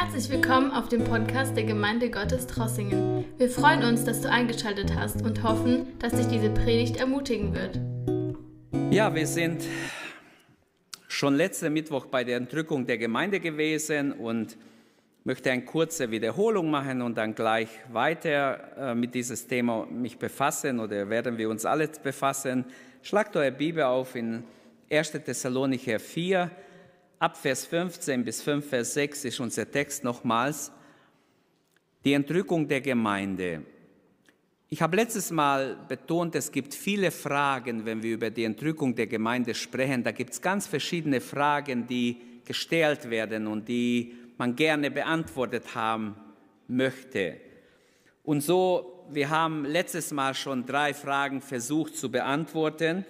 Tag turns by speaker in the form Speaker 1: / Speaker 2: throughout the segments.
Speaker 1: Herzlich willkommen auf dem Podcast der Gemeinde Gottes Trossingen. Wir freuen uns, dass du eingeschaltet hast und hoffen, dass dich diese Predigt ermutigen wird.
Speaker 2: Ja, wir sind schon letzten Mittwoch bei der Entrückung der Gemeinde gewesen und möchte eine kurze Wiederholung machen und dann gleich weiter äh, mit dieses Thema mich befassen oder werden wir uns alle befassen. Schlagt eure Bibel auf in 1. Thessalonicher 4, ab Vers 15 bis 5, Vers 6 ist unser Text nochmals. Die Entrückung der Gemeinde. Ich habe letztes Mal betont, es gibt viele Fragen, wenn wir über die Entrückung der Gemeinde sprechen. Da gibt es ganz verschiedene Fragen, die gestellt werden und die man gerne beantwortet haben möchte. Und so, wir haben letztes Mal schon drei Fragen versucht zu beantworten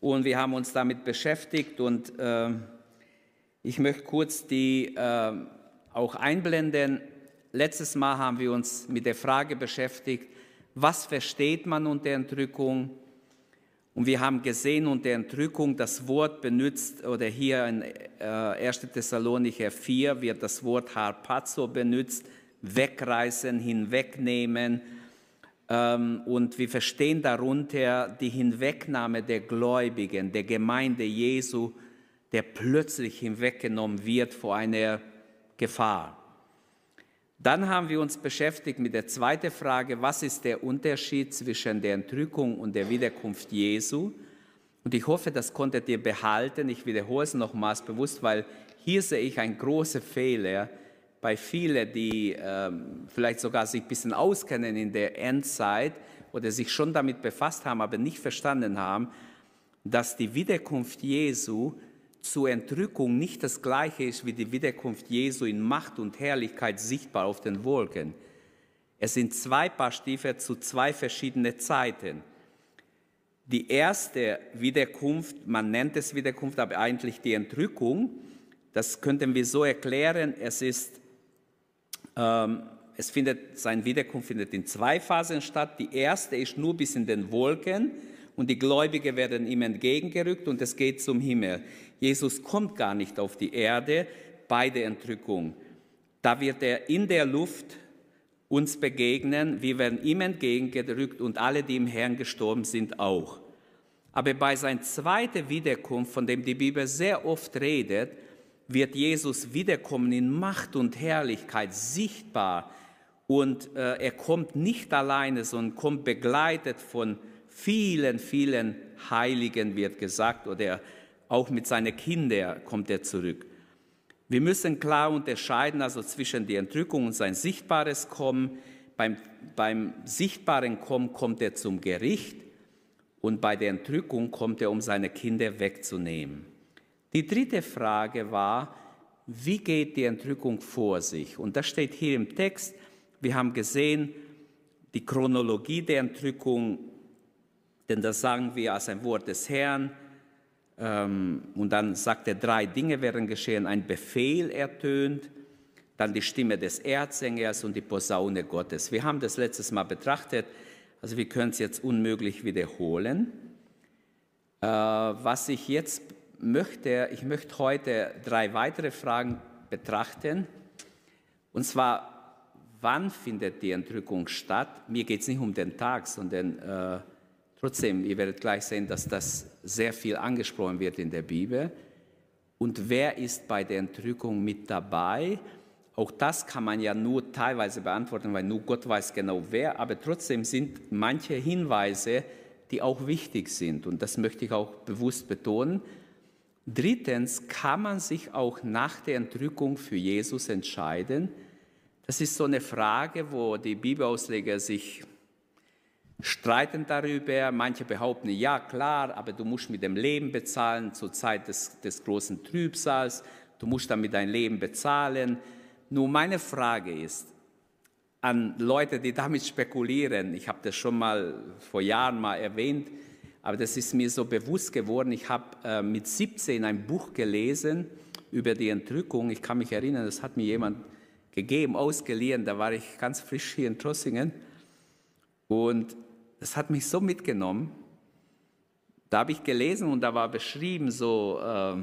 Speaker 2: und wir haben uns damit beschäftigt und äh, ich möchte kurz die äh, auch einblenden. Letztes Mal haben wir uns mit der Frage beschäftigt, was versteht man unter Entrückung? Und wir haben gesehen, unter Entrückung das Wort benutzt, oder hier in äh, 1. Thessalonicher 4 wird das Wort harpazo benutzt, wegreißen, hinwegnehmen. Ähm, und wir verstehen darunter die Hinwegnahme der Gläubigen, der Gemeinde Jesu, der plötzlich hinweggenommen wird vor einer Gefahr. Dann haben wir uns beschäftigt mit der zweiten Frage, was ist der Unterschied zwischen der Entrückung und der Wiederkunft Jesu? Und ich hoffe, das konntet ihr behalten. Ich wiederhole es nochmals bewusst, weil hier sehe ich einen großen Fehler bei vielen, die ähm, vielleicht sogar sich ein bisschen auskennen in der Endzeit oder sich schon damit befasst haben, aber nicht verstanden haben, dass die Wiederkunft Jesu zur Entrückung nicht das gleiche ist wie die Wiederkunft Jesu in Macht und Herrlichkeit sichtbar auf den Wolken. Es sind zwei Paar Stiefel zu zwei verschiedenen Zeiten. Die erste Wiederkunft, man nennt es Wiederkunft, aber eigentlich die Entrückung, das könnten wir so erklären, es ist, ähm, es findet, sein Wiederkunft findet in zwei Phasen statt. Die erste ist nur bis in den Wolken und die Gläubigen werden ihm entgegengerückt und es geht zum Himmel. Jesus kommt gar nicht auf die Erde bei der Entrückung. Da wird er in der Luft uns begegnen, wir werden ihm entgegengerückt und alle, die im Herrn gestorben sind, auch. Aber bei seiner zweiten Wiederkunft, von dem die Bibel sehr oft redet, wird Jesus wiederkommen in Macht und Herrlichkeit sichtbar. Und äh, er kommt nicht alleine, sondern kommt begleitet von vielen, vielen Heiligen, wird gesagt, oder auch mit seinen Kindern kommt er zurück. Wir müssen klar unterscheiden also zwischen der Entrückung und sein sichtbares Kommen. Beim, beim sichtbaren Kommen kommt er zum Gericht und bei der Entrückung kommt er, um seine Kinder wegzunehmen. Die dritte Frage war, wie geht die Entrückung vor sich? Und das steht hier im Text. Wir haben gesehen, die Chronologie der Entrückung, denn das sagen wir als ein Wort des Herrn. Ähm, und dann sagt er, drei Dinge werden geschehen. Ein Befehl ertönt, dann die Stimme des Erzengers und die Posaune Gottes. Wir haben das letztes Mal betrachtet, also wir können es jetzt unmöglich wiederholen. Äh, was ich jetzt möchte, ich möchte heute drei weitere Fragen betrachten. Und zwar, wann findet die Entrückung statt? Mir geht es nicht um den Tag, sondern äh, Trotzdem, ihr werdet gleich sehen, dass das sehr viel angesprochen wird in der Bibel. Und wer ist bei der Entrückung mit dabei? Auch das kann man ja nur teilweise beantworten, weil nur Gott weiß genau wer. Aber trotzdem sind manche Hinweise, die auch wichtig sind. Und das möchte ich auch bewusst betonen. Drittens kann man sich auch nach der Entrückung für Jesus entscheiden. Das ist so eine Frage, wo die Bibelausleger sich streiten darüber. Manche behaupten, ja klar, aber du musst mit dem Leben bezahlen zur Zeit des, des großen Trübsals. Du musst damit dein Leben bezahlen. Nur meine Frage ist an Leute, die damit spekulieren, ich habe das schon mal vor Jahren mal erwähnt, aber das ist mir so bewusst geworden. Ich habe äh, mit 17 ein Buch gelesen über die Entrückung. Ich kann mich erinnern, das hat mir jemand gegeben, ausgeliehen. Da war ich ganz frisch hier in Trossingen. Und das hat mich so mitgenommen. Da habe ich gelesen und da war beschrieben, so äh,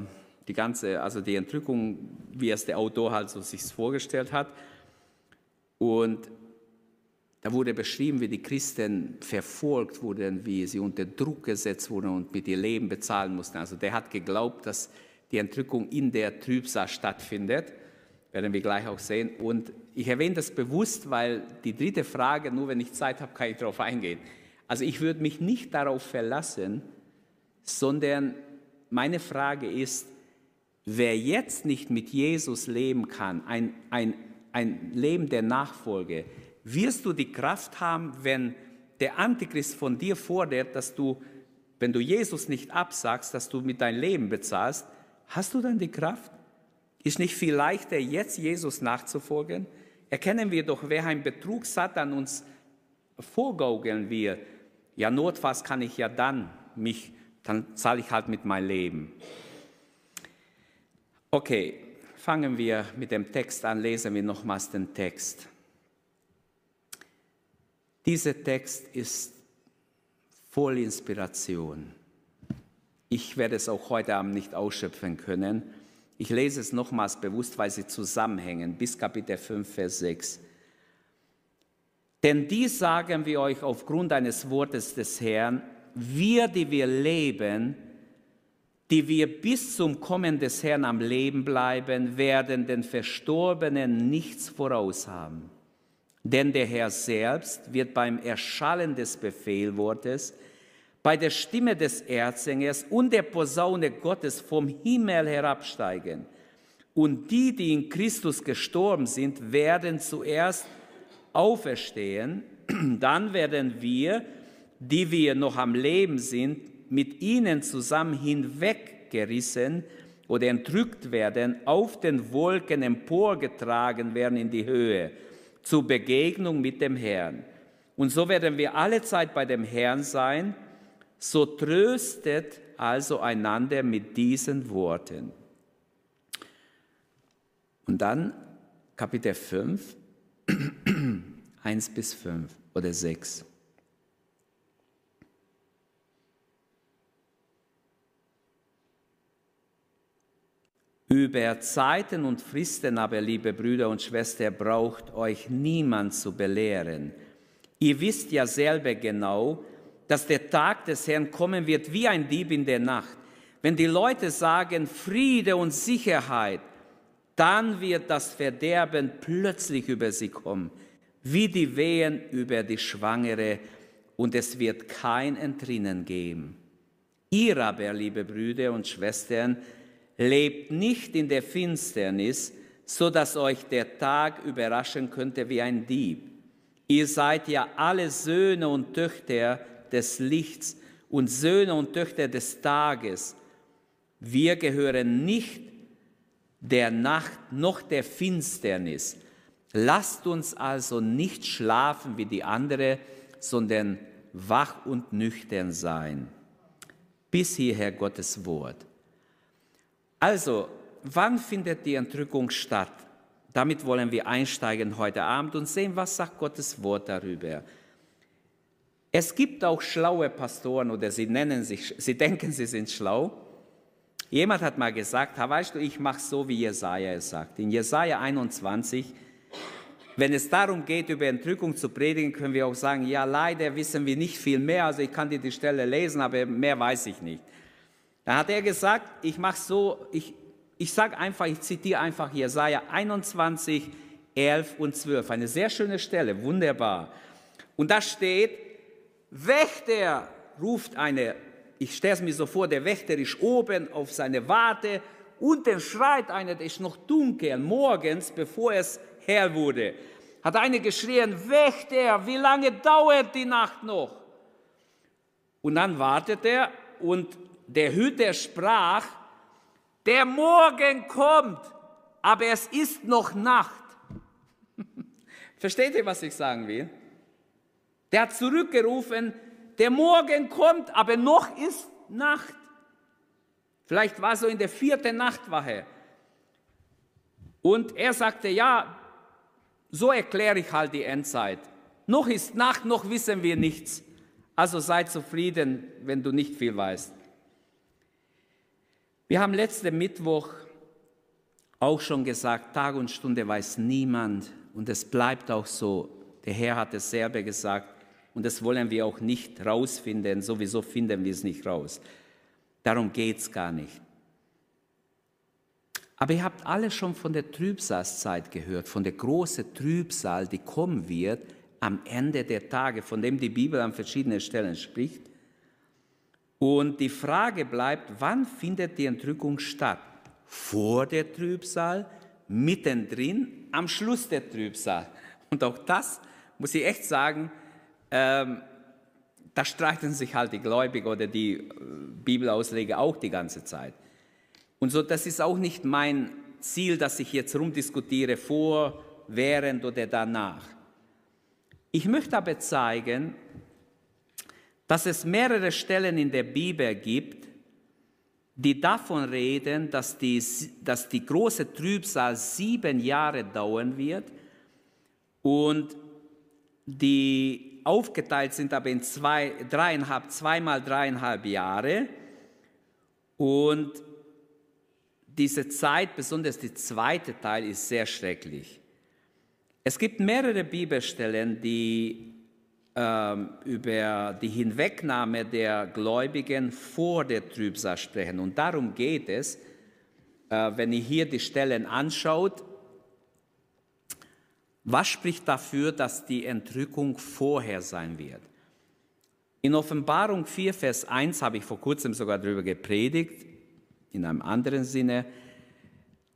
Speaker 2: die ganze, also die Entrückung, wie es der Autor halt so sich vorgestellt hat. Und da wurde beschrieben, wie die Christen verfolgt wurden, wie sie unter Druck gesetzt wurden und mit ihr Leben bezahlen mussten. Also der hat geglaubt, dass die Entrückung in der Trübsal stattfindet. Werden wir gleich auch sehen. Und ich erwähne das bewusst, weil die dritte Frage, nur wenn ich Zeit habe, kann ich darauf eingehen. Also ich würde mich nicht darauf verlassen, sondern meine Frage ist, wer jetzt nicht mit Jesus leben kann, ein, ein, ein Leben der Nachfolge, wirst du die Kraft haben, wenn der Antichrist von dir fordert, dass du, wenn du Jesus nicht absagst, dass du mit deinem Leben bezahlst, hast du dann die Kraft? Ist nicht viel leichter, jetzt Jesus nachzufolgen? Erkennen wir doch, wer ein Betrug Satan uns vorgaukeln will. Ja, notfalls kann ich ja dann mich, dann zahle ich halt mit meinem Leben. Okay, fangen wir mit dem Text an, lesen wir nochmals den Text. Dieser Text ist voll Inspiration. Ich werde es auch heute Abend nicht ausschöpfen können. Ich lese es nochmals bewusst, weil sie zusammenhängen, bis Kapitel 5, Vers 6. Denn dies sagen wir euch aufgrund eines Wortes des Herrn, wir, die wir leben, die wir bis zum Kommen des Herrn am Leben bleiben, werden den Verstorbenen nichts voraus haben. Denn der Herr selbst wird beim Erschallen des Befehlwortes, bei der Stimme des Erzsängers und der Posaune Gottes vom Himmel herabsteigen. Und die, die in Christus gestorben sind, werden zuerst auferstehen. Dann werden wir, die wir noch am Leben sind, mit ihnen zusammen hinweggerissen oder entrückt werden, auf den Wolken emporgetragen werden in die Höhe, zur Begegnung mit dem Herrn. Und so werden wir alle Zeit bei dem Herrn sein. So tröstet also einander mit diesen Worten. Und dann Kapitel 5, 1 bis 5 oder 6. Über Zeiten und Fristen aber, liebe Brüder und Schwestern, braucht euch niemand zu belehren. Ihr wisst ja selber genau, dass der Tag des Herrn kommen wird wie ein Dieb in der Nacht. Wenn die Leute sagen Friede und Sicherheit, dann wird das Verderben plötzlich über sie kommen, wie die Wehen über die Schwangere, und es wird kein Entrinnen geben. Ihr aber, liebe Brüder und Schwestern, lebt nicht in der Finsternis, so dass euch der Tag überraschen könnte wie ein Dieb. Ihr seid ja alle Söhne und Töchter des Lichts und Söhne und Töchter des Tages. Wir gehören nicht der Nacht noch der Finsternis. Lasst uns also nicht schlafen wie die andere, sondern wach und nüchtern sein. Bis hierher Gottes Wort. Also, wann findet die Entrückung statt? Damit wollen wir einsteigen heute Abend und sehen, was sagt Gottes Wort darüber. Es gibt auch schlaue Pastoren oder sie nennen sich, sie denken, sie sind schlau. Jemand hat mal gesagt, weißt du, ich mache so, wie Jesaja es sagt. In Jesaja 21, wenn es darum geht, über Entrückung zu predigen, können wir auch sagen, ja, leider wissen wir nicht viel mehr. Also ich kann dir die Stelle lesen, aber mehr weiß ich nicht. Da hat er gesagt, ich mache so, ich, ich sage einfach, ich zitiere einfach Jesaja 21, 11 und 12. Eine sehr schöne Stelle, wunderbar. Und da steht, Wächter ruft eine, ich stelle es mir so vor, der Wächter ist oben auf seine Warte und dann schreit einer, der ist noch dunkel, morgens, bevor es hell wurde, hat einer geschrien, Wächter, wie lange dauert die Nacht noch? Und dann wartet er und der Hüter sprach, der Morgen kommt, aber es ist noch Nacht. Versteht ihr, was ich sagen will? Der hat zurückgerufen, der Morgen kommt, aber noch ist Nacht. Vielleicht war so in der vierten Nachtwache. Und er sagte, ja, so erkläre ich halt die Endzeit. Noch ist Nacht, noch wissen wir nichts. Also sei zufrieden, wenn du nicht viel weißt. Wir haben letzten Mittwoch auch schon gesagt, Tag und Stunde weiß niemand und es bleibt auch so. Der Herr hat es selber gesagt und das wollen wir auch nicht rausfinden. Sowieso finden wir es nicht raus. Darum geht es gar nicht. Aber ihr habt alle schon von der Trübsalzeit gehört, von der großen Trübsal, die kommen wird am Ende der Tage, von dem die Bibel an verschiedenen Stellen spricht. Und die Frage bleibt, wann findet die Entrückung statt? Vor der Trübsal, mittendrin, am Schluss der Trübsal. Und auch das muss ich echt sagen, ähm, da streiten sich halt die Gläubigen oder die äh, Bibelausleger auch die ganze Zeit. Und so, das ist auch nicht mein Ziel, dass ich jetzt rumdiskutiere vor, während oder danach. Ich möchte aber zeigen, dass es mehrere Stellen in der Bibel gibt, die davon reden, dass die, dass die große Trübsal sieben Jahre dauern wird und die aufgeteilt sind aber in zwei, dreieinhalb, zweimal dreieinhalb Jahre. Und diese Zeit, besonders der zweite Teil, ist sehr schrecklich. Es gibt mehrere Bibelstellen, die ähm, über die Hinwegnahme der Gläubigen vor der Trübsal sprechen. Und darum geht es, äh, wenn ihr hier die Stellen anschaut. Was spricht dafür, dass die Entrückung vorher sein wird? In Offenbarung 4, Vers 1 habe ich vor kurzem sogar darüber gepredigt in einem anderen Sinne.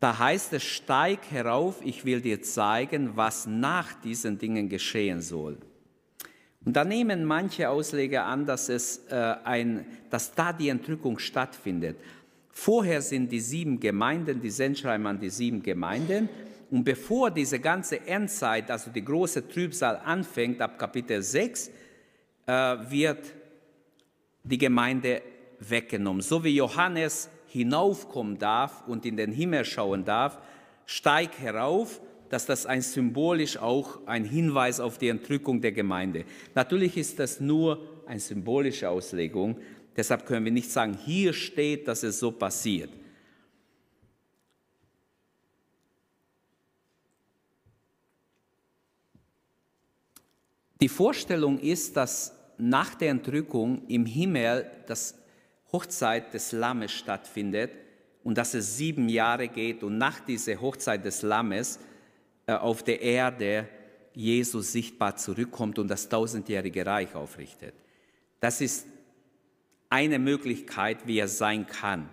Speaker 2: Da heißt es, steig herauf, ich will dir zeigen, was nach diesen Dingen geschehen soll. Und da nehmen manche Ausleger an, dass, es, äh, ein, dass da die Entrückung stattfindet. Vorher sind die sieben Gemeinden, die Sendschreiben an die sieben Gemeinden. Und bevor diese ganze Endzeit, also die große Trübsal anfängt, ab Kapitel 6, äh, wird die Gemeinde weggenommen. So wie Johannes hinaufkommen darf und in den Himmel schauen darf, steig herauf, dass das ein symbolisch auch ein Hinweis auf die Entrückung der Gemeinde. Natürlich ist das nur eine symbolische Auslegung, deshalb können wir nicht sagen, hier steht, dass es so passiert. Die Vorstellung ist, dass nach der Entrückung im Himmel das Hochzeit des Lammes stattfindet und dass es sieben Jahre geht und nach dieser Hochzeit des Lammes äh, auf der Erde Jesus sichtbar zurückkommt und das tausendjährige Reich aufrichtet. Das ist eine Möglichkeit, wie er sein kann.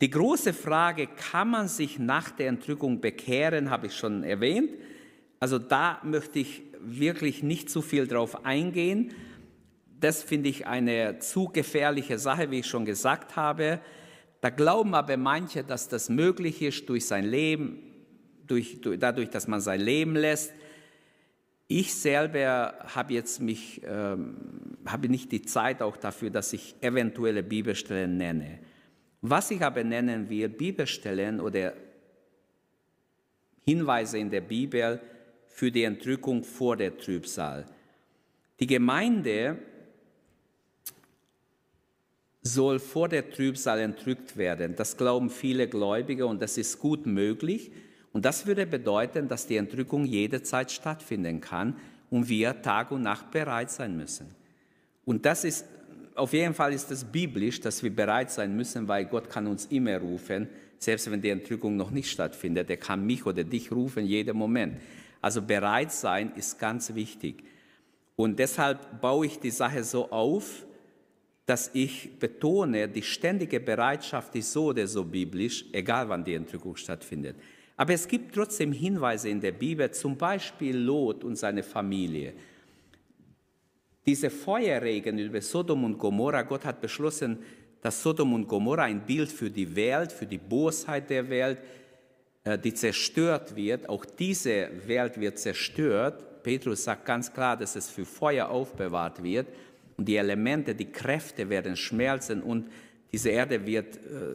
Speaker 2: Die große Frage, kann man sich nach der Entrückung bekehren, habe ich schon erwähnt. Also da möchte ich wirklich nicht zu viel drauf eingehen das finde ich eine zu gefährliche Sache, wie ich schon gesagt habe. Da glauben aber manche, dass das möglich ist durch sein Leben, durch, durch, dadurch, dass man sein Leben lässt. Ich selber habe jetzt mich, ähm, habe nicht die Zeit auch dafür, dass ich eventuelle Bibelstellen nenne. Was ich aber nennen will, Bibelstellen oder Hinweise in der Bibel für die Entrückung vor der Trübsal. Die Gemeinde soll vor der Trübsal entrückt werden. Das glauben viele Gläubige und das ist gut möglich. Und das würde bedeuten, dass die Entrückung jederzeit stattfinden kann und wir Tag und Nacht bereit sein müssen. Und das ist, auf jeden Fall ist es biblisch, dass wir bereit sein müssen, weil Gott kann uns immer rufen, selbst wenn die Entrückung noch nicht stattfindet. Er kann mich oder dich rufen jeden Moment. Also bereit sein ist ganz wichtig. Und deshalb baue ich die Sache so auf, dass ich betone, die ständige Bereitschaft ist so oder so biblisch, egal wann die Entrückung stattfindet. Aber es gibt trotzdem Hinweise in der Bibel, zum Beispiel Lot und seine Familie. Diese Feuerregen über Sodom und Gomorra, Gott hat beschlossen, dass Sodom und Gomorra ein Bild für die Welt, für die Bosheit der Welt, die zerstört wird. Auch diese Welt wird zerstört. Petrus sagt ganz klar, dass es für Feuer aufbewahrt wird und die Elemente, die Kräfte werden schmelzen und diese Erde wird äh,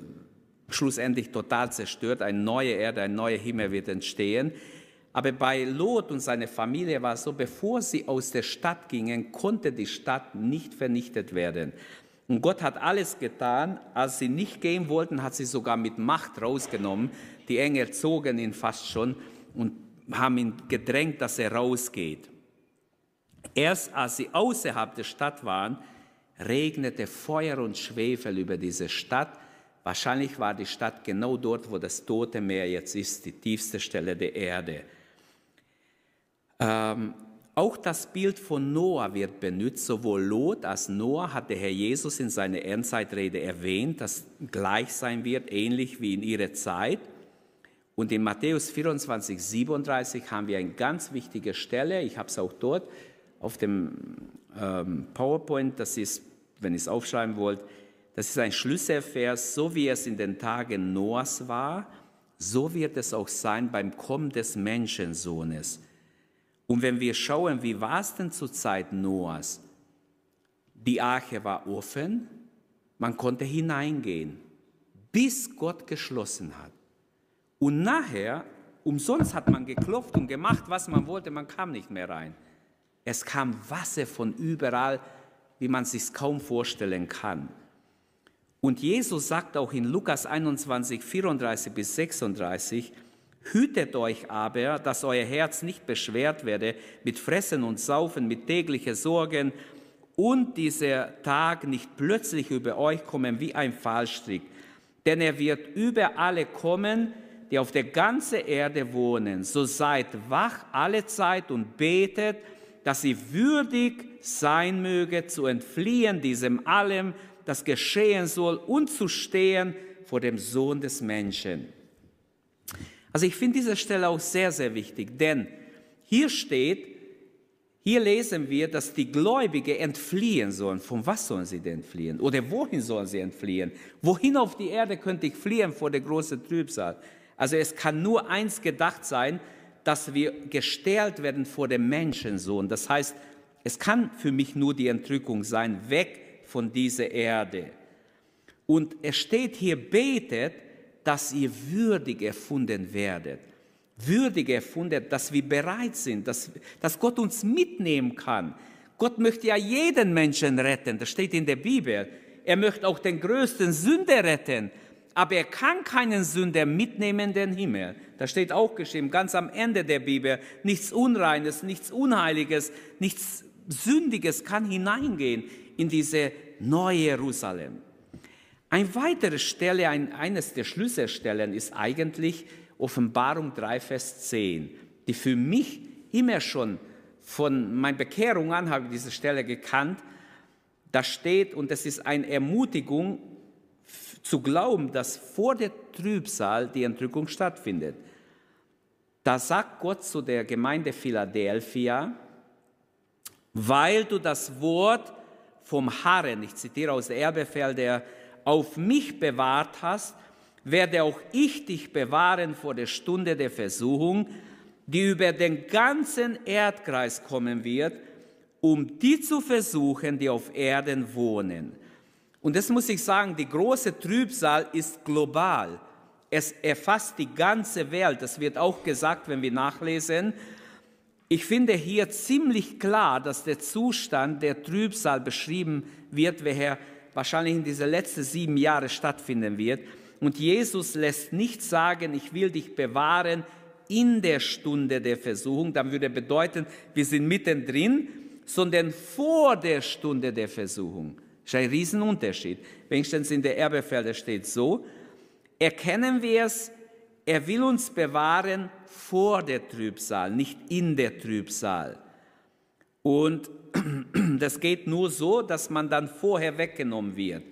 Speaker 2: schlussendlich total zerstört. Eine neue Erde, ein neuer Himmel wird entstehen. Aber bei Lot und seiner Familie war es so, bevor sie aus der Stadt gingen, konnte die Stadt nicht vernichtet werden. Und Gott hat alles getan. Als sie nicht gehen wollten, hat sie sogar mit Macht rausgenommen. Die Engel zogen ihn fast schon und haben ihn gedrängt, dass er rausgeht. Erst als sie außerhalb der Stadt waren, regnete Feuer und Schwefel über diese Stadt. Wahrscheinlich war die Stadt genau dort, wo das Tote Meer jetzt ist, die tiefste Stelle der Erde. Ähm, auch das Bild von Noah wird benutzt. Sowohl Lot als Noah hat der Herr Jesus in seiner Endzeitrede erwähnt, dass gleich sein wird, ähnlich wie in ihrer Zeit. Und in Matthäus 24, 37 haben wir eine ganz wichtige Stelle. Ich habe es auch dort auf dem ähm, PowerPoint. Das ist, wenn ihr es aufschreiben wollt, das ist ein Schlüsselvers. So wie es in den Tagen Noahs war, so wird es auch sein beim Kommen des Menschensohnes. Und wenn wir schauen, wie war es denn zur Zeit Noahs? Die Arche war offen, man konnte hineingehen, bis Gott geschlossen hat. Und nachher, umsonst hat man geklopft und gemacht, was man wollte, man kam nicht mehr rein. Es kam Wasser von überall, wie man sich kaum vorstellen kann. Und Jesus sagt auch in Lukas 21, 34 bis 36, Hütet euch aber, dass euer Herz nicht beschwert werde mit Fressen und Saufen, mit täglichen Sorgen und dieser Tag nicht plötzlich über euch kommen wie ein Fallstrick. Denn er wird über alle kommen, die auf der ganzen Erde wohnen. So seid wach alle Zeit und betet, dass sie würdig sein möge, zu entfliehen diesem allem, das geschehen soll, und zu stehen vor dem Sohn des Menschen. Also ich finde diese Stelle auch sehr, sehr wichtig, denn hier steht, hier lesen wir, dass die Gläubigen entfliehen sollen. Von was sollen sie denn fliehen? Oder wohin sollen sie entfliehen? Wohin auf die Erde könnte ich fliehen vor der großen Trübsal? Also es kann nur eins gedacht sein, dass wir gestellt werden vor dem Menschensohn. Das heißt, es kann für mich nur die Entrückung sein, weg von dieser Erde. Und es steht hier, betet, dass ihr würdig erfunden werdet. Würdig erfunden, dass wir bereit sind, dass, dass Gott uns mitnehmen kann. Gott möchte ja jeden Menschen retten, das steht in der Bibel. Er möchte auch den größten Sünder retten, aber er kann keinen Sünder mitnehmen in den Himmel. Da steht auch geschrieben, ganz am Ende der Bibel, nichts Unreines, nichts Unheiliges, nichts Sündiges kann hineingehen in diese neue Jerusalem. Eine weitere Stelle, ein, eines der Schlüsselstellen ist eigentlich Offenbarung 3, Vers 10, die für mich immer schon von meiner Bekehrung an habe ich diese Stelle gekannt. Da steht, und es ist eine Ermutigung zu glauben, dass vor der Trübsal die Entrückung stattfindet. Da sagt Gott zu der Gemeinde Philadelphia, weil du das Wort vom Harren, ich zitiere aus der Erbefehl der auf mich bewahrt hast, werde auch ich dich bewahren vor der Stunde der Versuchung, die über den ganzen Erdkreis kommen wird, um die zu versuchen, die auf Erden wohnen. Und das muss ich sagen, die große Trübsal ist global. Es erfasst die ganze Welt. Das wird auch gesagt, wenn wir nachlesen. Ich finde hier ziemlich klar, dass der Zustand der Trübsal beschrieben wird, welcher wahrscheinlich in diese letzten sieben Jahre stattfinden wird. Und Jesus lässt nicht sagen, ich will dich bewahren in der Stunde der Versuchung, dann würde bedeuten, wir sind mittendrin, sondern vor der Stunde der Versuchung. Das ist ein Riesenunterschied. Wenigstens in der Erbefelder steht so, erkennen wir es, er will uns bewahren vor der Trübsal, nicht in der Trübsal. Und das geht nur so, dass man dann vorher weggenommen wird.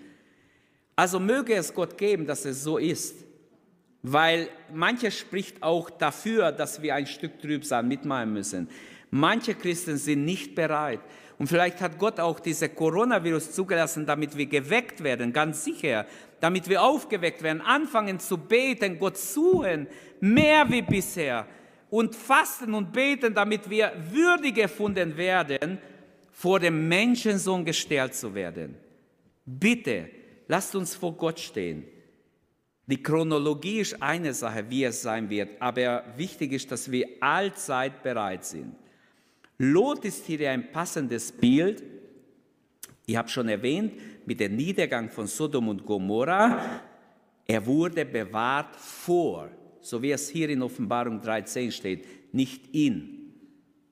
Speaker 2: Also möge es Gott geben, dass es so ist. Weil manche spricht auch dafür, dass wir ein Stück Trübsal mitmachen müssen. Manche Christen sind nicht bereit. Und vielleicht hat Gott auch diese Coronavirus zugelassen, damit wir geweckt werden, ganz sicher, damit wir aufgeweckt werden, anfangen zu beten, Gott suchen, mehr wie bisher und fasten und beten, damit wir würdig erfunden werden, vor dem Menschensohn gestellt zu werden. Bitte, lasst uns vor Gott stehen. Die Chronologie ist eine Sache, wie es sein wird, aber wichtig ist, dass wir allzeit bereit sind. Lot ist hier ein passendes Bild. Ich habe schon erwähnt, mit dem Niedergang von Sodom und Gomorra, er wurde bewahrt vor, so wie es hier in Offenbarung 13 steht, nicht in.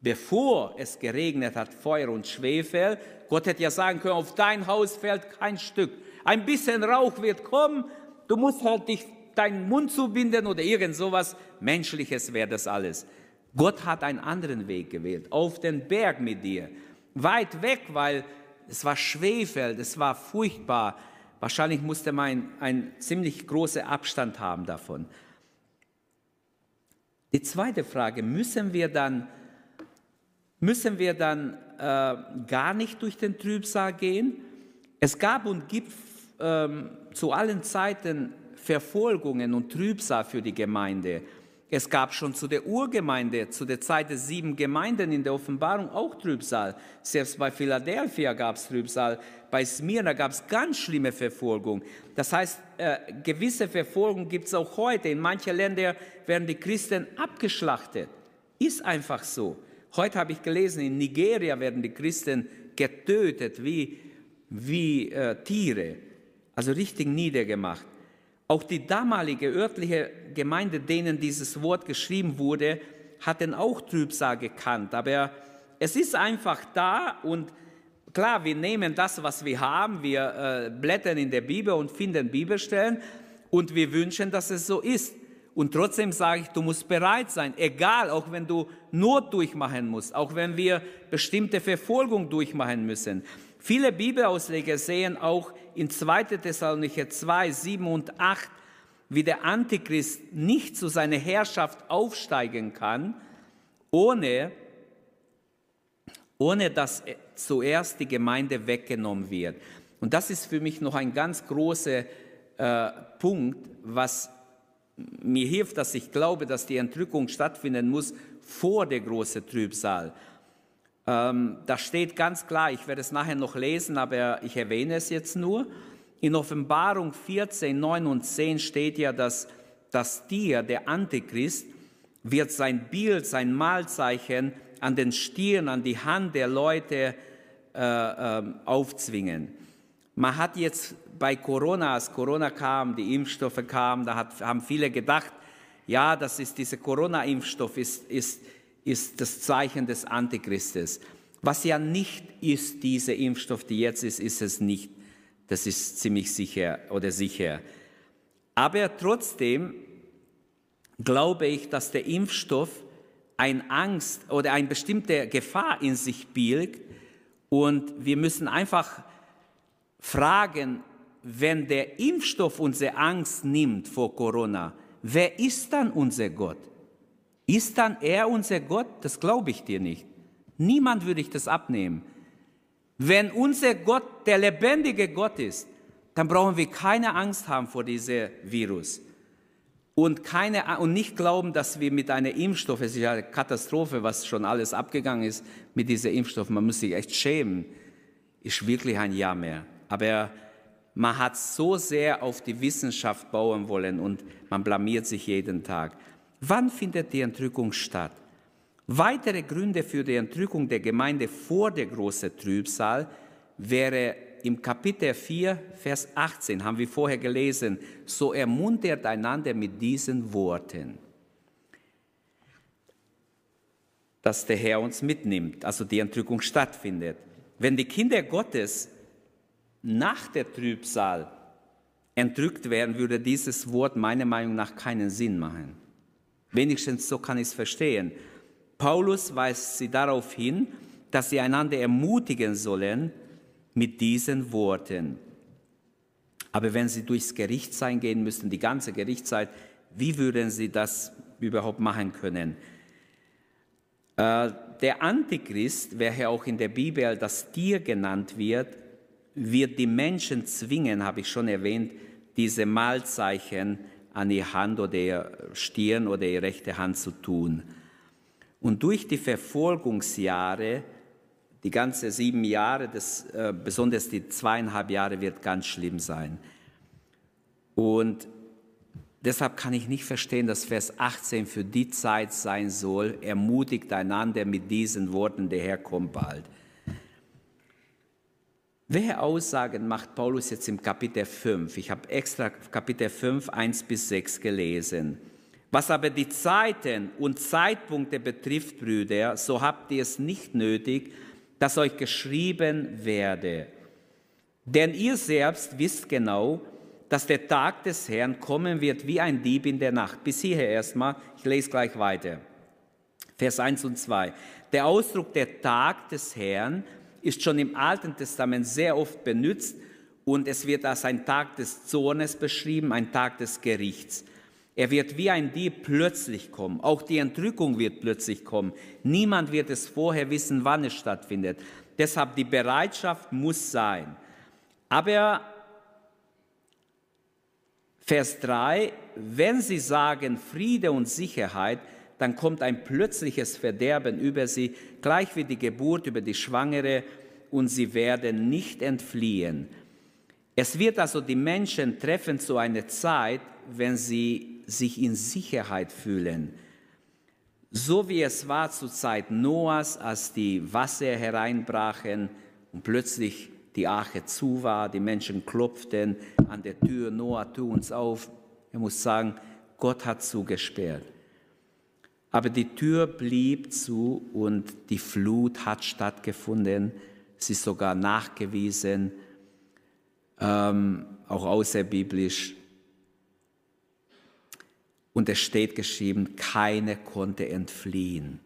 Speaker 2: Bevor es geregnet hat, Feuer und Schwefel, Gott hätte ja sagen können, auf dein Haus fällt kein Stück. Ein bisschen Rauch wird kommen, du musst halt dich deinen Mund zubinden oder irgend sowas. Menschliches wäre das alles. Gott hat einen anderen Weg gewählt, auf den Berg mit dir, weit weg, weil es war Schwefel, es war furchtbar. Wahrscheinlich musste man einen ziemlich großen Abstand haben davon. Die zweite Frage, müssen wir dann, müssen wir dann äh, gar nicht durch den Trübsal gehen? Es gab und gibt ähm, zu allen Zeiten Verfolgungen und Trübsal für die Gemeinde. Es gab schon zu der Urgemeinde, zu der Zeit der sieben Gemeinden in der Offenbarung auch Trübsal. Selbst bei Philadelphia gab es Trübsal, bei Smyrna gab es ganz schlimme Verfolgung. Das heißt, äh, gewisse Verfolgung gibt es auch heute. In manchen Ländern werden die Christen abgeschlachtet. Ist einfach so. Heute habe ich gelesen, in Nigeria werden die Christen getötet wie, wie äh, Tiere, also richtig niedergemacht. Auch die damalige örtliche Gemeinde, denen dieses Wort geschrieben wurde, hatten auch Trübsal gekannt. Aber es ist einfach da und klar, wir nehmen das, was wir haben, wir äh, blättern in der Bibel und finden Bibelstellen und wir wünschen, dass es so ist. Und trotzdem sage ich, du musst bereit sein, egal, auch wenn du Not durchmachen musst, auch wenn wir bestimmte Verfolgung durchmachen müssen. Viele Bibelausleger sehen auch in 2. Thessalonicher 2, 7 und 8, wie der Antichrist nicht zu seiner Herrschaft aufsteigen kann, ohne, ohne dass zuerst die Gemeinde weggenommen wird. Und das ist für mich noch ein ganz großer äh, Punkt, was mir hilft, dass ich glaube, dass die Entrückung stattfinden muss vor der großen Trübsal. Ähm, da steht ganz klar, ich werde es nachher noch lesen, aber ich erwähne es jetzt nur. In Offenbarung 14, 9 und 10 steht ja, dass das Tier, der Antichrist, wird sein Bild, sein Mahlzeichen an den Stirn, an die Hand der Leute äh, äh, aufzwingen. Man hat jetzt bei Corona, als Corona kam, die Impfstoffe kamen, da hat, haben viele gedacht, ja, das ist dieser Corona-Impfstoff, ist, ist ist das Zeichen des Antichristes. Was ja nicht ist, dieser Impfstoff, die jetzt ist, ist es nicht. Das ist ziemlich sicher oder sicher. Aber trotzdem glaube ich, dass der Impfstoff eine Angst oder eine bestimmte Gefahr in sich birgt. Und wir müssen einfach fragen, wenn der Impfstoff unsere Angst nimmt vor Corona, wer ist dann unser Gott? Ist dann er unser Gott? Das glaube ich dir nicht. Niemand würde ich das abnehmen. Wenn unser Gott der lebendige Gott ist, dann brauchen wir keine Angst haben vor diesem Virus. Und, keine, und nicht glauben, dass wir mit einer Impfstoff, es ist ja eine Katastrophe, was schon alles abgegangen ist mit dieser Impfstoff, man muss sich echt schämen, ist wirklich ein Jahr mehr. Aber man hat so sehr auf die Wissenschaft bauen wollen und man blamiert sich jeden Tag. Wann findet die Entrückung statt? Weitere Gründe für die Entrückung der Gemeinde vor der großen Trübsal wäre im Kapitel 4, Vers 18, haben wir vorher gelesen, so ermuntert einander mit diesen Worten, dass der Herr uns mitnimmt, also die Entrückung stattfindet. Wenn die Kinder Gottes nach der Trübsal entrückt werden, würde dieses Wort meiner Meinung nach keinen Sinn machen. Wenigstens so kann ich es verstehen. Paulus weist sie darauf hin, dass sie einander ermutigen sollen mit diesen Worten. Aber wenn sie durchs Gerichtssein gehen müssten, die ganze Gerichtszeit, wie würden sie das überhaupt machen können? Äh, der Antichrist, welcher auch in der Bibel das Tier genannt wird, wird die Menschen zwingen, habe ich schon erwähnt, diese Mahlzeichen an die Hand oder ihr Stirn oder ihre rechte Hand zu tun. Und durch die Verfolgungsjahre, die ganze sieben Jahre, das, äh, besonders die zweieinhalb Jahre, wird ganz schlimm sein. Und deshalb kann ich nicht verstehen, dass Vers 18 für die Zeit sein soll, ermutigt einander mit diesen Worten, der Herr kommt bald. Welche Aussagen macht Paulus jetzt im Kapitel 5? Ich habe extra Kapitel 5, 1 bis 6 gelesen. Was aber die Zeiten und Zeitpunkte betrifft, Brüder, so habt ihr es nicht nötig, dass euch geschrieben werde. Denn ihr selbst wisst genau, dass der Tag des Herrn kommen wird wie ein Dieb in der Nacht. Bis hierher erstmal, ich lese gleich weiter. Vers 1 und 2. Der Ausdruck der Tag des Herrn ist schon im Alten Testament sehr oft benutzt und es wird als ein Tag des Zornes beschrieben, ein Tag des Gerichts. Er wird wie ein Dieb plötzlich kommen. Auch die Entrückung wird plötzlich kommen. Niemand wird es vorher wissen, wann es stattfindet. Deshalb die Bereitschaft muss sein. Aber Vers 3, wenn sie sagen Friede und Sicherheit, dann kommt ein plötzliches Verderben über sie, gleich wie die Geburt über die Schwangere, und sie werden nicht entfliehen. Es wird also die Menschen treffen zu einer Zeit, wenn sie sich in Sicherheit fühlen. So wie es war zur Zeit Noahs, als die Wasser hereinbrachen und plötzlich die Arche zu war, die Menschen klopften an der Tür, Noah, tu uns auf. Er muss sagen, Gott hat zugesperrt. Aber die Tür blieb zu und die Flut hat stattgefunden. Es ist sogar nachgewiesen, ähm, auch außerbiblisch. Und es steht geschrieben, keine konnte entfliehen.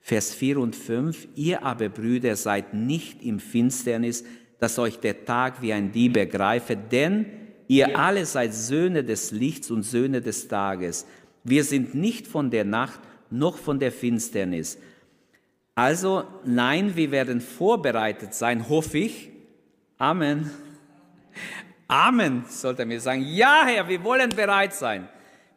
Speaker 2: Vers 4 und 5, ihr aber Brüder seid nicht im Finsternis, dass euch der Tag wie ein Dieb ergreife, denn ihr alle seid Söhne des Lichts und Söhne des Tages. Wir sind nicht von der Nacht noch von der Finsternis. Also nein, wir werden vorbereitet sein, hoffe ich. Amen. Amen, sollte mir sagen. Ja, Herr, wir wollen bereit sein.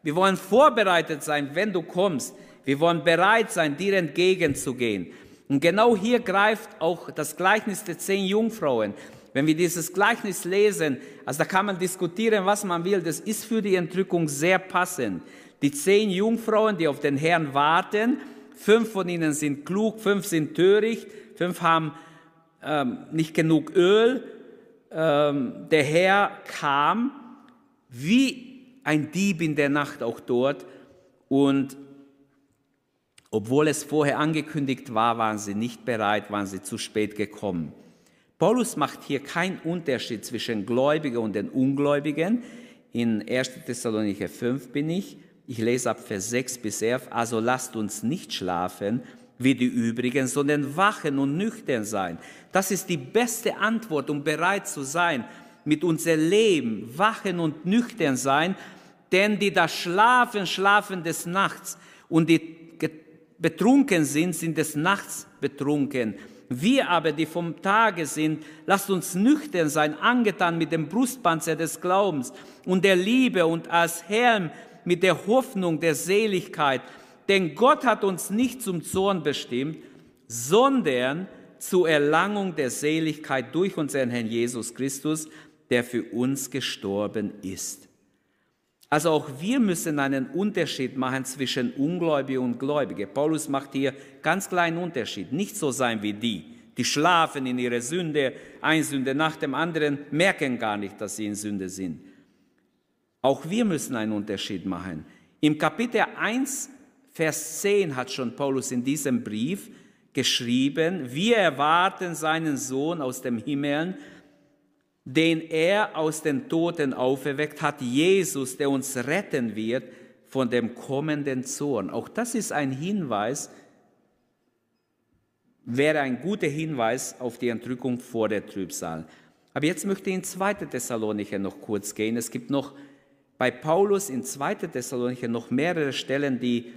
Speaker 2: Wir wollen vorbereitet sein, wenn du kommst. Wir wollen bereit sein, dir entgegenzugehen. Und genau hier greift auch das Gleichnis der zehn Jungfrauen. Wenn wir dieses Gleichnis lesen, also da kann man diskutieren, was man will, das ist für die Entrückung sehr passend. Die zehn Jungfrauen, die auf den Herrn warten, fünf von ihnen sind klug, fünf sind töricht, fünf haben ähm, nicht genug Öl. Ähm, der Herr kam wie ein Dieb in der Nacht auch dort und obwohl es vorher angekündigt war, waren sie nicht bereit, waren sie zu spät gekommen. Paulus macht hier keinen Unterschied zwischen Gläubigen und den Ungläubigen. In 1. Thessalonicher 5 bin ich. Ich lese ab Vers 6 bis 11. Also lasst uns nicht schlafen wie die übrigen, sondern wachen und nüchtern sein. Das ist die beste Antwort, um bereit zu sein, mit unserem Leben wachen und nüchtern sein, denn die da schlafen, schlafen des Nachts und die betrunken sind, sind des Nachts betrunken. Wir aber, die vom Tage sind, lasst uns nüchtern sein, angetan mit dem Brustpanzer des Glaubens und der Liebe und als Helm mit der Hoffnung der Seligkeit. Denn Gott hat uns nicht zum Zorn bestimmt, sondern zur Erlangung der Seligkeit durch unseren Herrn Jesus Christus, der für uns gestorben ist. Also auch wir müssen einen Unterschied machen zwischen Ungläubige und Gläubige. Paulus macht hier ganz kleinen Unterschied. Nicht so sein wie die, die schlafen in ihrer Sünde, ein Sünde nach dem anderen, merken gar nicht, dass sie in Sünde sind. Auch wir müssen einen Unterschied machen. Im Kapitel 1, Vers 10 hat schon Paulus in diesem Brief geschrieben, wir erwarten seinen Sohn aus dem Himmel, den er aus den Toten auferweckt hat, Jesus, der uns retten wird von dem kommenden Zorn. Auch das ist ein Hinweis, wäre ein guter Hinweis auf die Entrückung vor der Trübsal. Aber jetzt möchte ich in 2. Thessalonicher noch kurz gehen. Es gibt noch bei Paulus in 2. Thessalonicher noch mehrere Stellen, die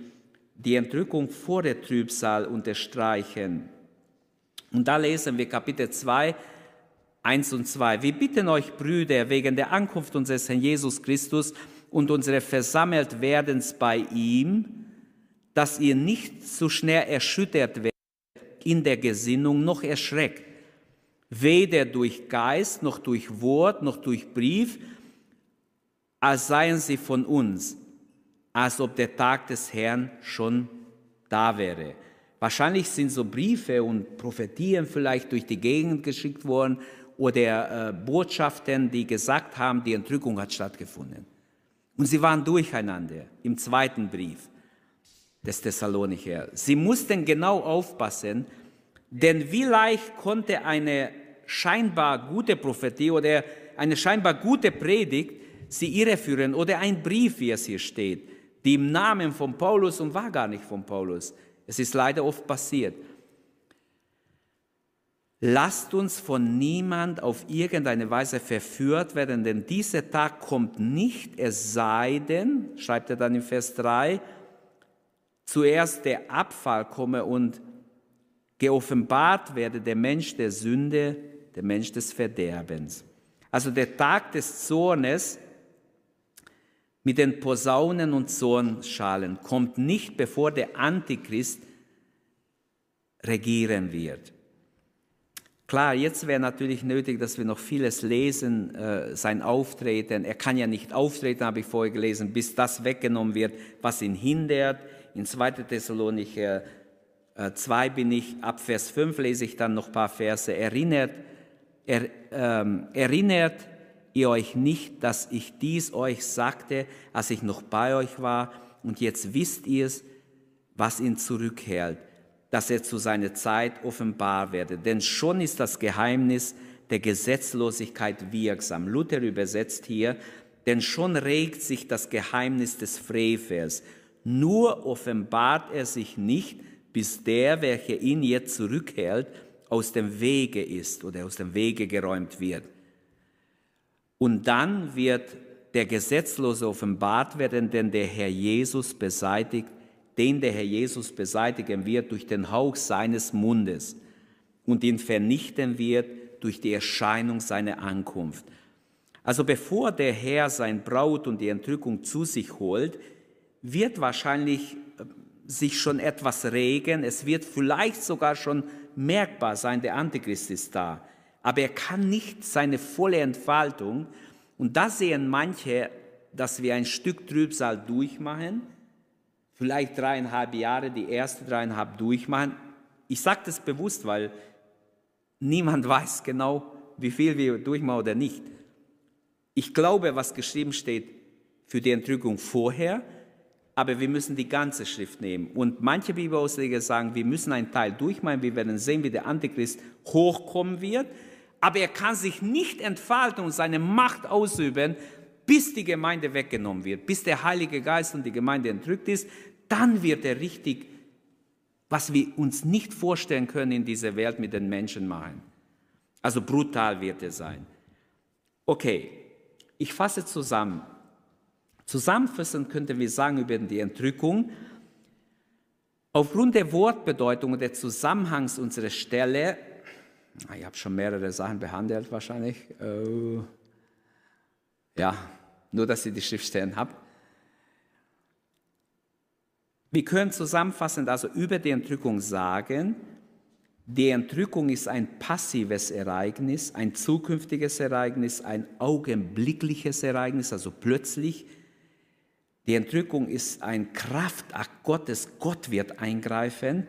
Speaker 2: die Entrückung vor der Trübsal unterstreichen. Und da lesen wir Kapitel 2, 1 und 2. Wir bitten euch, Brüder, wegen der Ankunft unseres Herrn Jesus Christus und unseres Versammeltwerdens bei ihm, dass ihr nicht so schnell erschüttert werdet in der Gesinnung, noch erschreckt, weder durch Geist, noch durch Wort, noch durch Brief, als seien sie von uns, als ob der Tag des Herrn schon da wäre. Wahrscheinlich sind so Briefe und Prophetien vielleicht durch die Gegend geschickt worden oder äh, Botschaften, die gesagt haben, die Entrückung hat stattgefunden. Und sie waren durcheinander im zweiten Brief des Thessalonicher. Sie mussten genau aufpassen, denn wie leicht konnte eine scheinbar gute Prophetie oder eine scheinbar gute Predigt sie irreführen oder ein Brief, wie es hier steht, die im Namen von Paulus und war gar nicht von Paulus. Es ist leider oft passiert. Lasst uns von niemand auf irgendeine Weise verführt werden, denn dieser Tag kommt nicht, es sei denn, schreibt er dann in Vers 3, zuerst der Abfall komme und geoffenbart werde der Mensch der Sünde, der Mensch des Verderbens. Also der Tag des Zornes mit den Posaunen und Zornschalen kommt nicht, bevor der Antichrist regieren wird. Klar, jetzt wäre natürlich nötig, dass wir noch vieles lesen, äh, sein Auftreten. Er kann ja nicht auftreten, habe ich vorher gelesen, bis das weggenommen wird, was ihn hindert. In 2. Thessalonicher äh, 2 bin ich, ab Vers 5 lese ich dann noch ein paar Verse. Erinnert, er, ähm, erinnert ihr euch nicht, dass ich dies euch sagte, als ich noch bei euch war, und jetzt wisst ihr es, was ihn zurückhält dass er zu seiner Zeit offenbar werde. Denn schon ist das Geheimnis der Gesetzlosigkeit wirksam. Luther übersetzt hier, denn schon regt sich das Geheimnis des Frevels. Nur offenbart er sich nicht, bis der, welcher ihn jetzt zurückhält, aus dem Wege ist oder aus dem Wege geräumt wird. Und dann wird der Gesetzlose offenbart werden, denn der Herr Jesus beseitigt den der Herr Jesus beseitigen wird durch den Hauch seines Mundes und ihn vernichten wird durch die Erscheinung seiner Ankunft. Also bevor der Herr sein Braut und die Entrückung zu sich holt, wird wahrscheinlich äh, sich schon etwas regen. Es wird vielleicht sogar schon merkbar sein, der Antichrist ist da. Aber er kann nicht seine volle Entfaltung. Und da sehen manche, dass wir ein Stück Trübsal durchmachen vielleicht dreieinhalb Jahre, die ersten dreieinhalb durchmachen. Ich sage das bewusst, weil niemand weiß genau, wie viel wir durchmachen oder nicht. Ich glaube, was geschrieben steht für die Entrückung vorher, aber wir müssen die ganze Schrift nehmen. Und manche Bibelausleger sagen, wir müssen einen Teil durchmachen, wir werden sehen, wie der Antichrist hochkommen wird, aber er kann sich nicht entfalten und seine Macht ausüben, bis die Gemeinde weggenommen wird, bis der Heilige Geist und die Gemeinde entrückt ist, dann wird er richtig, was wir uns nicht vorstellen können in dieser Welt mit den Menschen machen. Also brutal wird er sein. Okay, ich fasse zusammen. Zusammenfassend könnten wir sagen über die Entrückung, aufgrund der Wortbedeutung und des Zusammenhangs unserer Stelle, ich habe schon mehrere Sachen behandelt wahrscheinlich, äh, ja, nur dass ihr die Schriftstellen habt, wir können zusammenfassend also über die Entrückung sagen, die Entrückung ist ein passives Ereignis, ein zukünftiges Ereignis, ein augenblickliches Ereignis, also plötzlich. Die Entrückung ist ein Kraftakt Gottes, Gott wird eingreifen,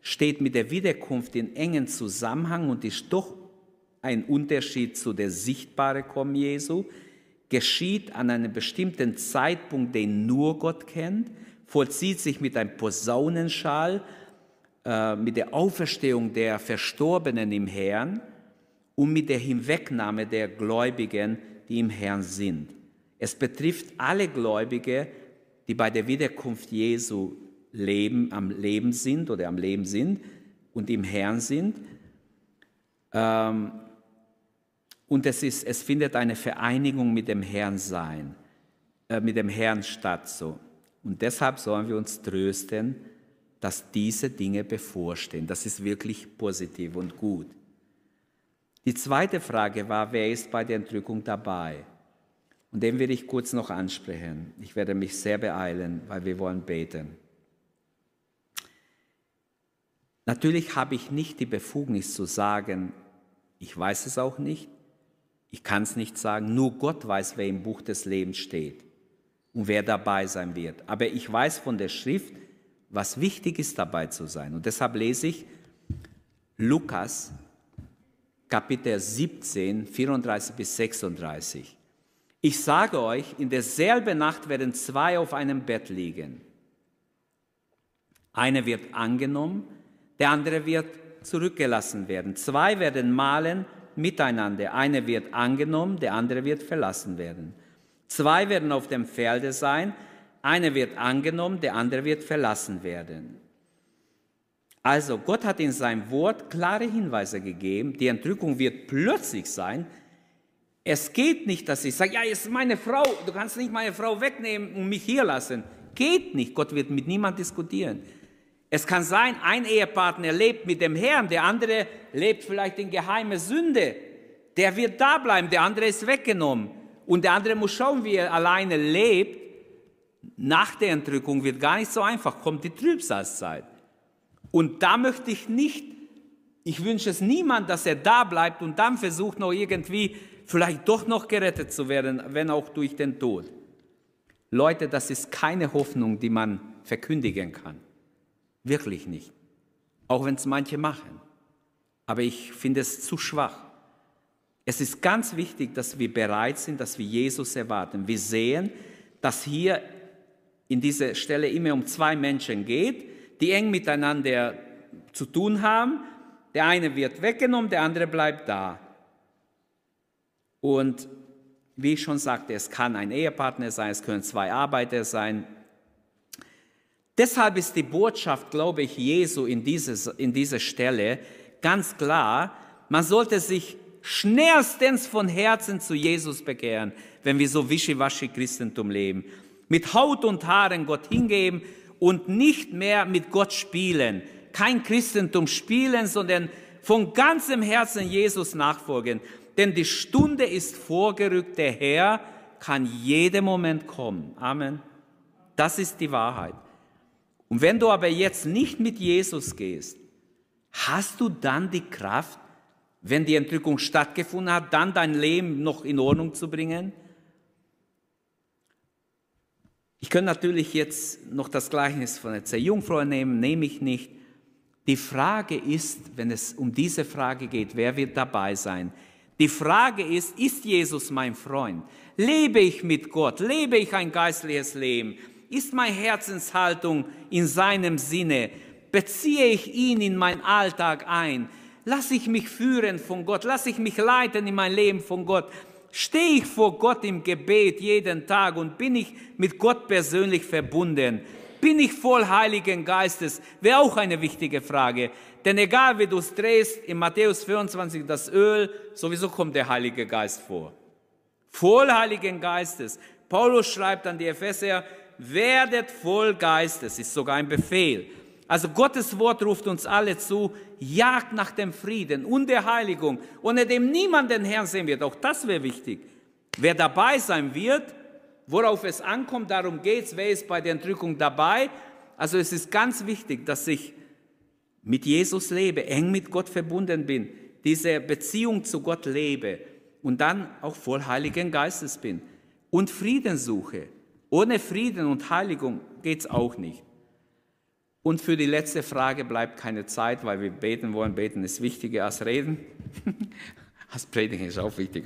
Speaker 2: steht mit der Wiederkunft in engen Zusammenhang und ist doch ein Unterschied zu der sichtbaren Kommen Jesu, geschieht an einem bestimmten Zeitpunkt, den nur Gott kennt vollzieht sich mit einem Posaunenschall, äh, mit der Auferstehung der Verstorbenen im Herrn und mit der Hinwegnahme der Gläubigen, die im Herrn sind. Es betrifft alle Gläubige, die bei der Wiederkunft Jesu leben, am Leben sind oder am Leben sind und im Herrn sind. Ähm, und es, ist, es findet eine Vereinigung mit dem Herrn sein, äh, mit dem Herrn statt. So. Und deshalb sollen wir uns trösten, dass diese Dinge bevorstehen. Das ist wirklich positiv und gut. Die zweite Frage war, wer ist bei der Entrückung dabei? Und den will ich kurz noch ansprechen. Ich werde mich sehr beeilen, weil wir wollen beten. Natürlich habe ich nicht die Befugnis zu sagen, ich weiß es auch nicht, ich kann es nicht sagen, nur Gott weiß, wer im Buch des Lebens steht und wer dabei sein wird. Aber ich weiß von der Schrift, was wichtig ist, dabei zu sein. Und deshalb lese ich Lukas Kapitel 17, 34 bis 36. Ich sage euch, in derselben Nacht werden zwei auf einem Bett liegen. Einer wird angenommen, der andere wird zurückgelassen werden. Zwei werden malen miteinander. Einer wird angenommen, der andere wird verlassen werden. Zwei werden auf dem Felde sein. Einer wird angenommen, der andere wird verlassen werden. Also Gott hat in seinem Wort klare Hinweise gegeben. Die Entrückung wird plötzlich sein. Es geht nicht, dass ich sage, ja, ist meine Frau, du kannst nicht meine Frau wegnehmen und mich hier lassen. Geht nicht. Gott wird mit niemand diskutieren. Es kann sein, ein Ehepartner lebt mit dem Herrn, der andere lebt vielleicht in geheime Sünde. Der wird da bleiben, der andere ist weggenommen. Und der andere muss schauen, wie er alleine lebt. Nach der Entrückung wird gar nicht so einfach, kommt die Trübsalzeit. Und da möchte ich nicht, ich wünsche es niemand, dass er da bleibt und dann versucht noch irgendwie vielleicht doch noch gerettet zu werden, wenn auch durch den Tod. Leute, das ist keine Hoffnung, die man verkündigen kann. Wirklich nicht. Auch wenn es manche machen. Aber ich finde es zu schwach. Es ist ganz wichtig, dass wir bereit sind, dass wir Jesus erwarten. Wir sehen, dass hier in dieser Stelle immer um zwei Menschen geht, die eng miteinander zu tun haben. Der eine wird weggenommen, der andere bleibt da. Und wie ich schon sagte, es kann ein Ehepartner sein, es können zwei Arbeiter sein, Deshalb ist die Botschaft, glaube ich, Jesu in, dieses, in dieser Stelle ganz klar, man sollte sich schnellstens von Herzen zu Jesus bekehren, wenn wir so wischiwaschi Christentum leben. Mit Haut und Haaren Gott hingeben und nicht mehr mit Gott spielen. Kein Christentum spielen, sondern von ganzem Herzen Jesus nachfolgen. Denn die Stunde ist vorgerückt, der Herr kann jeden Moment kommen. Amen. Das ist die Wahrheit. Und wenn du aber jetzt nicht mit Jesus gehst, hast du dann die Kraft, wenn die Entrückung stattgefunden hat, dann dein Leben noch in Ordnung zu bringen? Ich könnte natürlich jetzt noch das Gleichnis von der Jungfrau nehmen, nehme ich nicht. Die Frage ist, wenn es um diese Frage geht, wer wird dabei sein? Die Frage ist, ist Jesus mein Freund? Lebe ich mit Gott? Lebe ich ein geistliches Leben? Ist meine Herzenshaltung in seinem Sinne? Beziehe ich ihn in meinen Alltag ein? Lass ich mich führen von Gott? Lass ich mich leiten in mein Leben von Gott? Stehe ich vor Gott im Gebet jeden Tag und bin ich mit Gott persönlich verbunden? Bin ich voll Heiligen Geistes? Wäre auch eine wichtige Frage. Denn egal wie du es drehst, in Matthäus 24 das Öl, sowieso kommt der Heilige Geist vor. Voll Heiligen Geistes. Paulus schreibt an die Epheser, werdet voll Geistes, ist sogar ein Befehl. Also Gottes Wort ruft uns alle zu, jagt nach dem Frieden und der Heiligung, ohne dem niemand den Herrn sehen wird. Auch das wäre wichtig. Wer dabei sein wird, worauf es ankommt, darum geht es, wer ist bei der Entrückung dabei. Also es ist ganz wichtig, dass ich mit Jesus lebe, eng mit Gott verbunden bin, diese Beziehung zu Gott lebe und dann auch voll Heiligen Geistes bin und Frieden suche. Ohne Frieden und Heiligung geht es auch nicht. Und für die letzte Frage bleibt keine Zeit, weil wir beten wollen. Beten ist wichtiger als reden. als Predigen ist auch wichtig.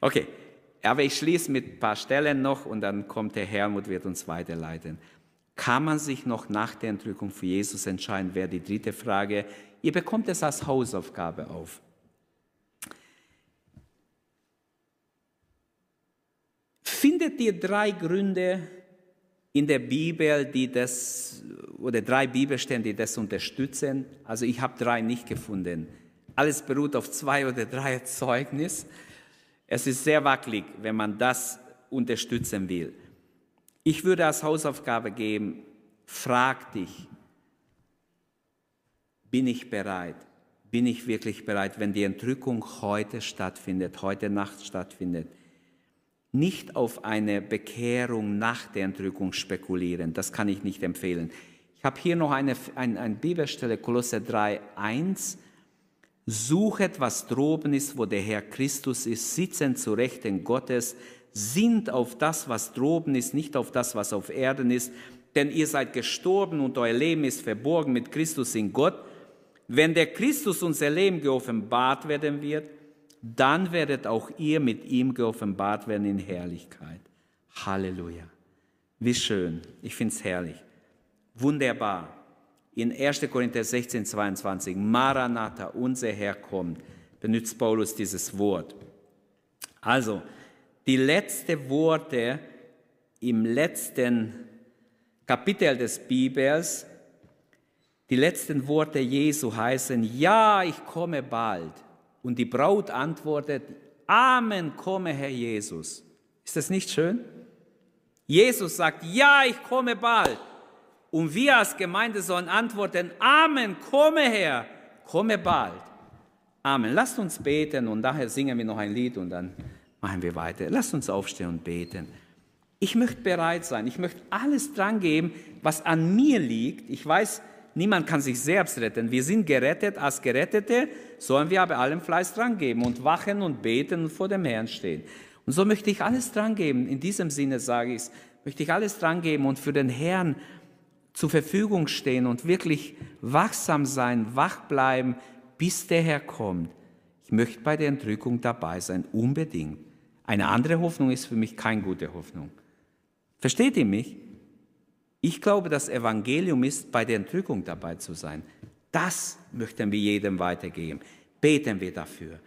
Speaker 2: Okay, aber ich schließe mit ein paar Stellen noch und dann kommt der Herr und wird uns weiterleiten. Kann man sich noch nach der Entrückung für Jesus entscheiden, wäre die dritte Frage. Ihr bekommt es als Hausaufgabe auf. Findet ihr drei Gründe in der Bibel, die das, oder drei Bibelstellen, die das unterstützen? Also ich habe drei nicht gefunden. Alles beruht auf zwei oder drei Zeugnis. Es ist sehr wackelig, wenn man das unterstützen will. Ich würde als Hausaufgabe geben, frag dich, bin ich bereit? Bin ich wirklich bereit, wenn die Entrückung heute stattfindet, heute Nacht stattfindet? Nicht auf eine Bekehrung nach der Entrückung spekulieren. Das kann ich nicht empfehlen. Ich habe hier noch eine, eine, eine Bibelstelle, Kolosse 3, 1. Suchet, was droben ist, wo der Herr Christus ist, sitzen zu Rechten Gottes, sind auf das, was droben ist, nicht auf das, was auf Erden ist, denn ihr seid gestorben und euer Leben ist verborgen mit Christus in Gott. Wenn der Christus unser Leben geoffenbart werden wird, dann werdet auch ihr mit ihm geoffenbart werden in Herrlichkeit. Halleluja. Wie schön. Ich finde es herrlich. Wunderbar. In 1. Korinther 16, 22, Maranatha, unser Herr kommt, benutzt Paulus dieses Wort. Also, die letzten Worte im letzten Kapitel des Bibels, die letzten Worte Jesu heißen, ja, ich komme bald. Und die Braut antwortet, Amen, komme Herr Jesus. Ist das nicht schön? Jesus sagt, ja, ich komme bald. Und wir als Gemeinde sollen antworten, Amen, komme Herr, komme bald. Amen. Lasst uns beten und daher singen wir noch ein Lied und dann machen wir weiter. Lasst uns aufstehen und beten. Ich möchte bereit sein. Ich möchte alles dran geben, was an mir liegt. Ich weiß, Niemand kann sich selbst retten. Wir sind gerettet als Gerettete, sollen wir aber allem Fleiß dran geben und wachen und beten und vor dem Herrn stehen. Und so möchte ich alles dran geben. In diesem Sinne sage ich es, möchte ich alles dran geben und für den Herrn zur Verfügung stehen und wirklich wachsam sein, wach bleiben, bis der Herr kommt. Ich möchte bei der Entrückung dabei sein, unbedingt. Eine andere Hoffnung ist für mich keine gute Hoffnung. Versteht ihr mich? Ich glaube, das Evangelium ist, bei der Entrückung dabei zu sein. Das möchten wir jedem weitergeben. Beten wir dafür.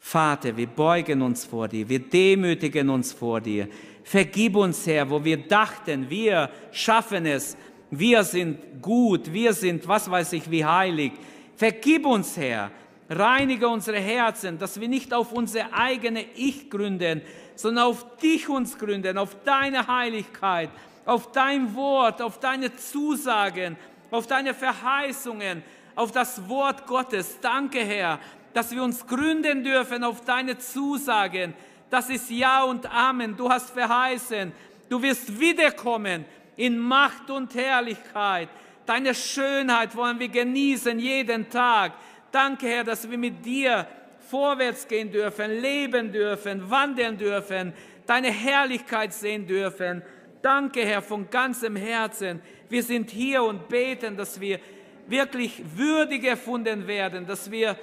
Speaker 2: Vater, wir beugen uns vor dir, wir demütigen uns vor dir. Vergib uns, Herr, wo wir dachten, wir schaffen es, wir sind gut, wir sind, was weiß ich, wie heilig. Vergib uns, Herr, reinige unsere Herzen, dass wir nicht auf unser eigene Ich gründen, sondern auf dich uns gründen, auf deine Heiligkeit, auf dein Wort, auf deine Zusagen, auf deine Verheißungen, auf das Wort Gottes. Danke, Herr, dass wir uns gründen dürfen auf deine Zusagen. Das ist Ja und Amen. Du hast verheißen. Du wirst wiederkommen in Macht und Herrlichkeit. Deine Schönheit wollen wir genießen jeden Tag. Danke, Herr, dass wir mit dir vorwärts gehen dürfen, leben dürfen, wandeln dürfen, deine Herrlichkeit sehen dürfen. Danke, Herr, von ganzem Herzen. Wir sind hier und beten, dass wir wirklich würdig erfunden werden, dass wir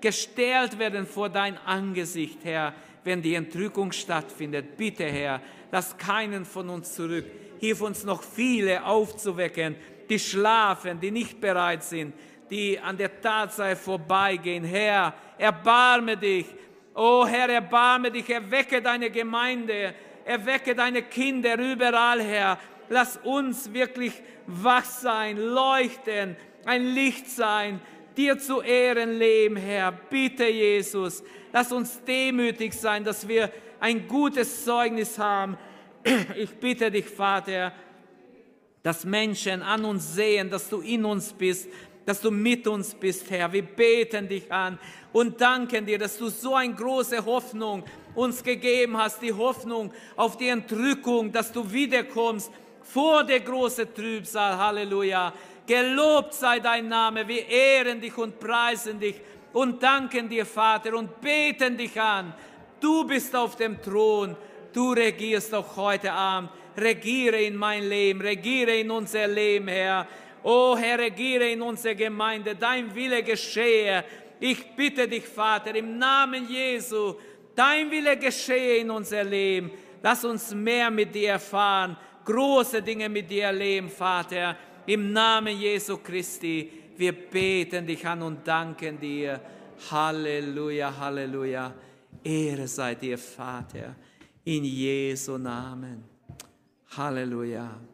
Speaker 2: gestellt werden vor dein Angesicht, Herr, wenn die Entrückung stattfindet. Bitte, Herr, lass keinen von uns zurück. Hilf uns noch viele aufzuwecken, die schlafen, die nicht bereit sind, die an der Tatsache vorbeigehen. Herr, erbarme dich. Oh Herr, erbarme dich, erwecke deine Gemeinde, erwecke deine Kinder überall, Herr. Lass uns wirklich wach sein, leuchten, ein Licht sein, dir zu Ehren leben, Herr. Bitte, Jesus, lass uns demütig sein, dass wir ein gutes Zeugnis haben. Ich bitte dich, Vater, dass Menschen an uns sehen, dass du in uns bist, dass du mit uns bist, Herr. Wir beten dich an und danken dir, dass du so eine große Hoffnung uns gegeben hast, die Hoffnung auf die Entrückung, dass du wiederkommst vor der großen Trübsal. Halleluja. Gelobt sei dein Name. Wir ehren dich und preisen dich und danken dir, Vater, und beten dich an. Du bist auf dem Thron. Du regierst auch heute Abend. Regiere in mein Leben, regiere in unser Leben, Herr. O Herr, regiere in unserer Gemeinde, dein Wille geschehe. Ich bitte dich, Vater, im Namen Jesu, dein Wille geschehe in unser Leben. Lass uns mehr mit dir erfahren, große Dinge mit dir erleben, Vater. Im Namen Jesu Christi, wir beten dich an und danken dir. Halleluja, Halleluja. Ehre sei dir, Vater, in Jesu Namen. Halleluja.